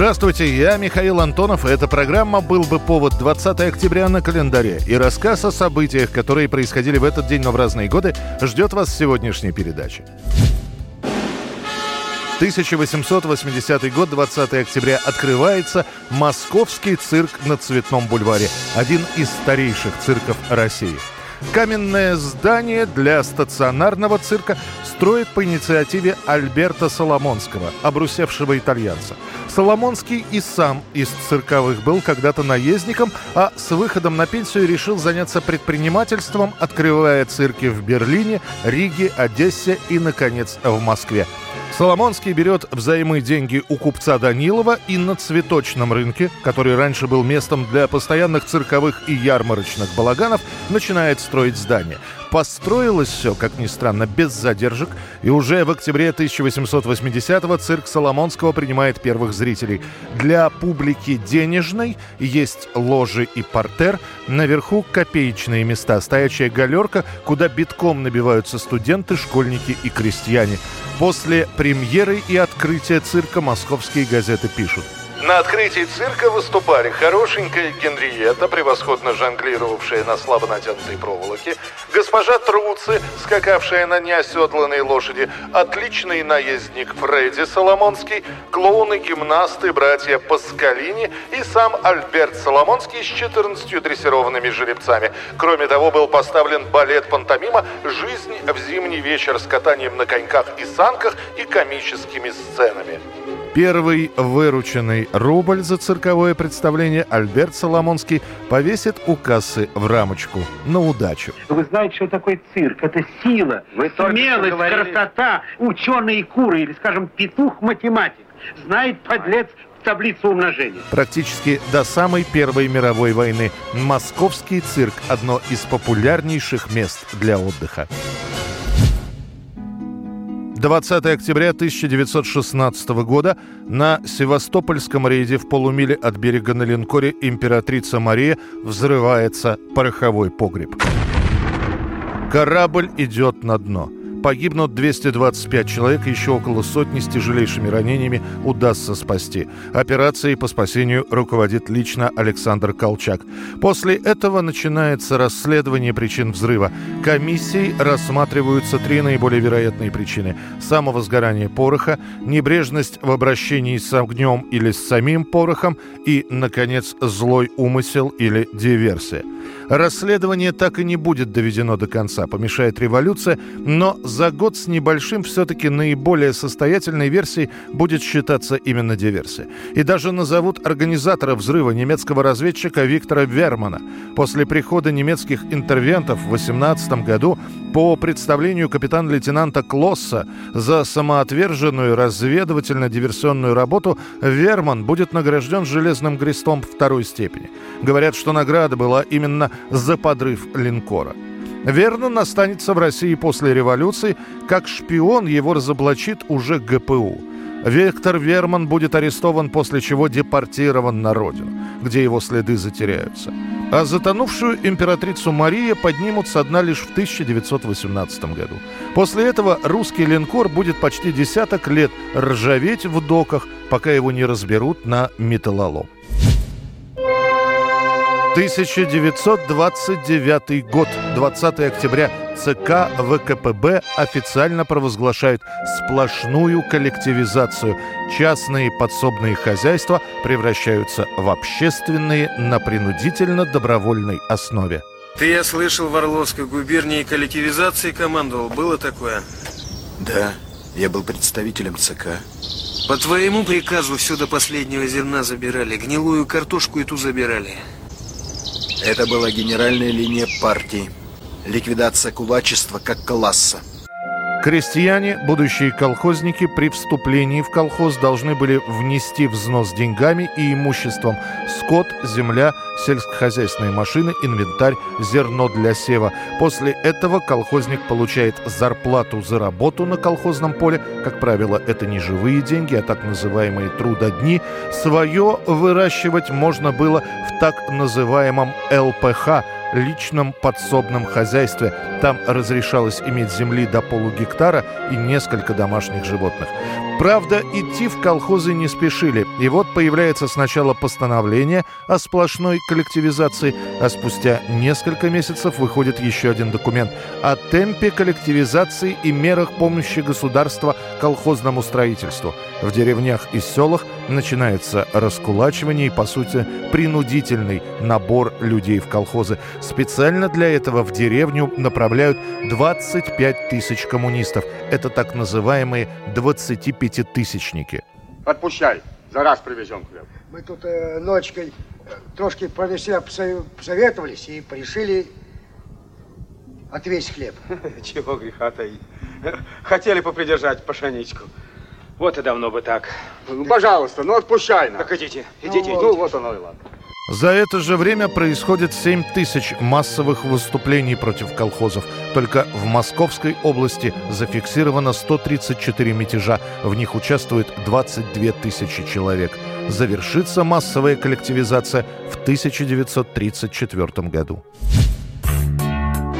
Здравствуйте, я Михаил Антонов, и эта программа «Был бы повод» 20 октября на календаре. И рассказ о событиях, которые происходили в этот день, но в разные годы, ждет вас в сегодняшней передаче. 1880 год, 20 октября, открывается Московский цирк на Цветном бульваре, один из старейших цирков России. Каменное здание для стационарного цирка строит по инициативе Альберта Соломонского, обрусевшего итальянца. Соломонский и сам из цирковых был когда-то наездником, а с выходом на пенсию решил заняться предпринимательством, открывая цирки в Берлине, Риге, Одессе и, наконец, в Москве. Соломонский берет взаймы деньги у купца Данилова и на цветочном рынке, который раньше был местом для постоянных цирковых и ярмарочных балаганов, начинает строить здание. Построилось все, как ни странно, без задержек, и уже в октябре 1880-го цирк Соломонского принимает первых зрителей. Для публики денежной есть ложи и портер, наверху копеечные места, стоячая галерка, куда битком набиваются студенты, школьники и крестьяне. После премьеры и открытия цирка московские газеты пишут. На открытии цирка выступали хорошенькая Генриетта, превосходно жонглировавшая на слабо натянутой проволоке, госпожа Труци, скакавшая на неоседланной лошади, отличный наездник Фредди Соломонский, клоуны-гимнасты, братья Паскалини и сам Альберт Соломонский с 14 дрессированными жеребцами. Кроме того, был поставлен балет-пантомима «Жизнь в зимний вечер» с катанием на коньках и санках и комическими сценами. Первый вырученный рубль за цирковое представление Альберт Соломонский повесит у кассы в рамочку на удачу. Вы знаете, что такое цирк? Это сила, Вы смелость, говорили- красота, ученые куры или, скажем, петух-математик. Знает подлец таблицу умножения. Практически до самой Первой мировой войны московский цирк – одно из популярнейших мест для отдыха. 20 октября 1916 года на Севастопольском рейде в полумиле от берега на линкоре «Императрица Мария» взрывается пороховой погреб. Корабль идет на дно. Погибнут 225 человек, еще около сотни с тяжелейшими ранениями удастся спасти. Операцией по спасению руководит лично Александр Колчак. После этого начинается расследование причин взрыва. Комиссией рассматриваются три наиболее вероятные причины. Самовозгорание пороха, небрежность в обращении с огнем или с самим порохом и, наконец, злой умысел или диверсия. Расследование так и не будет доведено до конца, помешает революция, но за год с небольшим все-таки наиболее состоятельной версией будет считаться именно диверсия. И даже назовут организатора взрыва немецкого разведчика Виктора Вермана. После прихода немецких интервентов в 18 году по представлению капитан-лейтенанта Клосса за самоотверженную разведывательно-диверсионную работу Верман будет награжден железным крестом второй степени. Говорят, что награда была именно за подрыв линкора. Вернон останется в России после революции. Как шпион его разоблачит уже ГПУ. Виктор Верман будет арестован, после чего депортирован на родину, где его следы затеряются. А затонувшую императрицу Мария поднимут со дна лишь в 1918 году. После этого русский линкор будет почти десяток лет ржаветь в доках, пока его не разберут на металлолом. 1929 год, 20 октября, ЦК ВКПБ официально провозглашает сплошную коллективизацию. Частные подсобные хозяйства превращаются в общественные на принудительно-добровольной основе. Ты, я слышал, в Орловской губернии коллективизации командовал. Было такое? Да, я был представителем ЦК. По твоему приказу все до последнего зерна забирали. Гнилую картошку и ту забирали. Это была генеральная линия партии. Ликвидация кулачества как класса. Крестьяне, будущие колхозники, при вступлении в колхоз должны были внести взнос деньгами и имуществом скот, земля, сельскохозяйственные машины, инвентарь, зерно для сева. После этого колхозник получает зарплату за работу на колхозном поле. Как правило, это не живые деньги, а так называемые трудодни. Свое выращивать можно было в так называемом ЛПХ – личном подсобном хозяйстве. Там разрешалось иметь земли до полугектара и несколько домашних животных. Правда, идти в колхозы не спешили. И вот появляется сначала постановление о сплошной коллективизации, а спустя несколько месяцев выходит еще один документ о темпе коллективизации и мерах помощи государства колхозному строительству. В деревнях и селах начинается раскулачивание и, по сути, принудительный набор людей в колхозы. Специально для этого в деревню направляют 25 тысяч коммунистов. Это так называемые 25 пятитысячники. Отпущай, за раз привезем хлеб. Мы тут э, ночкой э, трошки про себя посоветовались и решили отвесь хлеб. Чего греха таить. Хотели попридержать пашаничку. Вот и давно бы так. Ну, пожалуйста, ну отпущай нас. Так идите, идите. Ну, ну вот оно и ладно. За это же время происходит 7 тысяч массовых выступлений против колхозов. Только в Московской области зафиксировано 134 мятежа. В них участвует 22 тысячи человек. Завершится массовая коллективизация в 1934 году.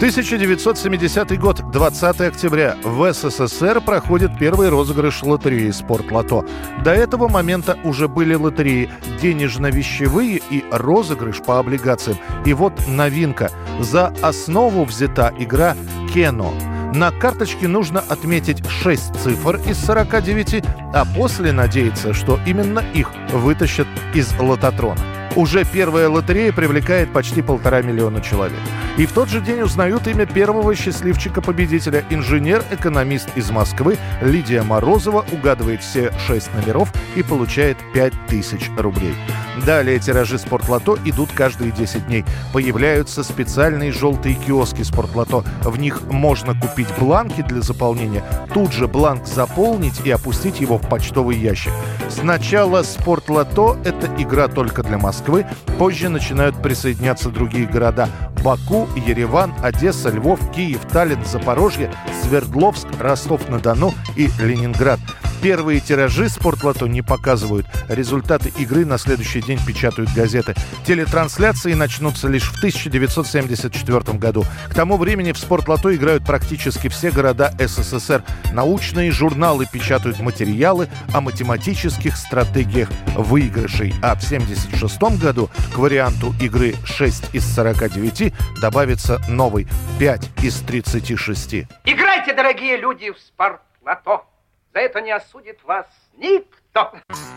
1970 год, 20 октября. В СССР проходит первый розыгрыш лотереи «Спортлото». До этого момента уже были лотереи денежно-вещевые и розыгрыш по облигациям. И вот новинка. За основу взята игра «Кено». На карточке нужно отметить 6 цифр из 49, а после надеяться, что именно их вытащат из лототрона. Уже первая лотерея привлекает почти полтора миллиона человек. И в тот же день узнают имя первого счастливчика-победителя. Инженер-экономист из Москвы Лидия Морозова угадывает все шесть номеров и получает 5000 рублей. Далее тиражи спортлото идут каждые 10 дней. Появляются специальные желтые киоски спортлото. В них можно купить бланки для заполнения, тут же бланк заполнить и опустить его в почтовый ящик. Сначала спортлото – это игра только для Москвы, позже начинают присоединяться другие города – Баку, Ереван, Одесса, Львов, Киев, Таллин, Запорожье, Свердловск, Ростов-на-Дону и Ленинград – Первые тиражи спортлото не показывают. Результаты игры на следующий день печатают газеты. Телетрансляции начнутся лишь в 1974 году. К тому времени в спортлото играют практически все города СССР. Научные журналы печатают материалы о математических стратегиях выигрышей. А в 1976 году к варианту игры 6 из 49 добавится новый 5 из 36. Играйте, дорогие люди, в спортлото. За это не осудит вас никто.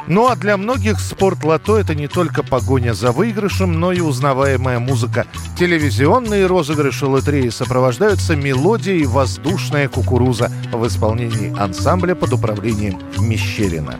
Ну а для многих спорт лото это не только погоня за выигрышем, но и узнаваемая музыка. Телевизионные розыгрыши лотереи сопровождаются мелодией «Воздушная кукуруза» в исполнении ансамбля под управлением Мещерина.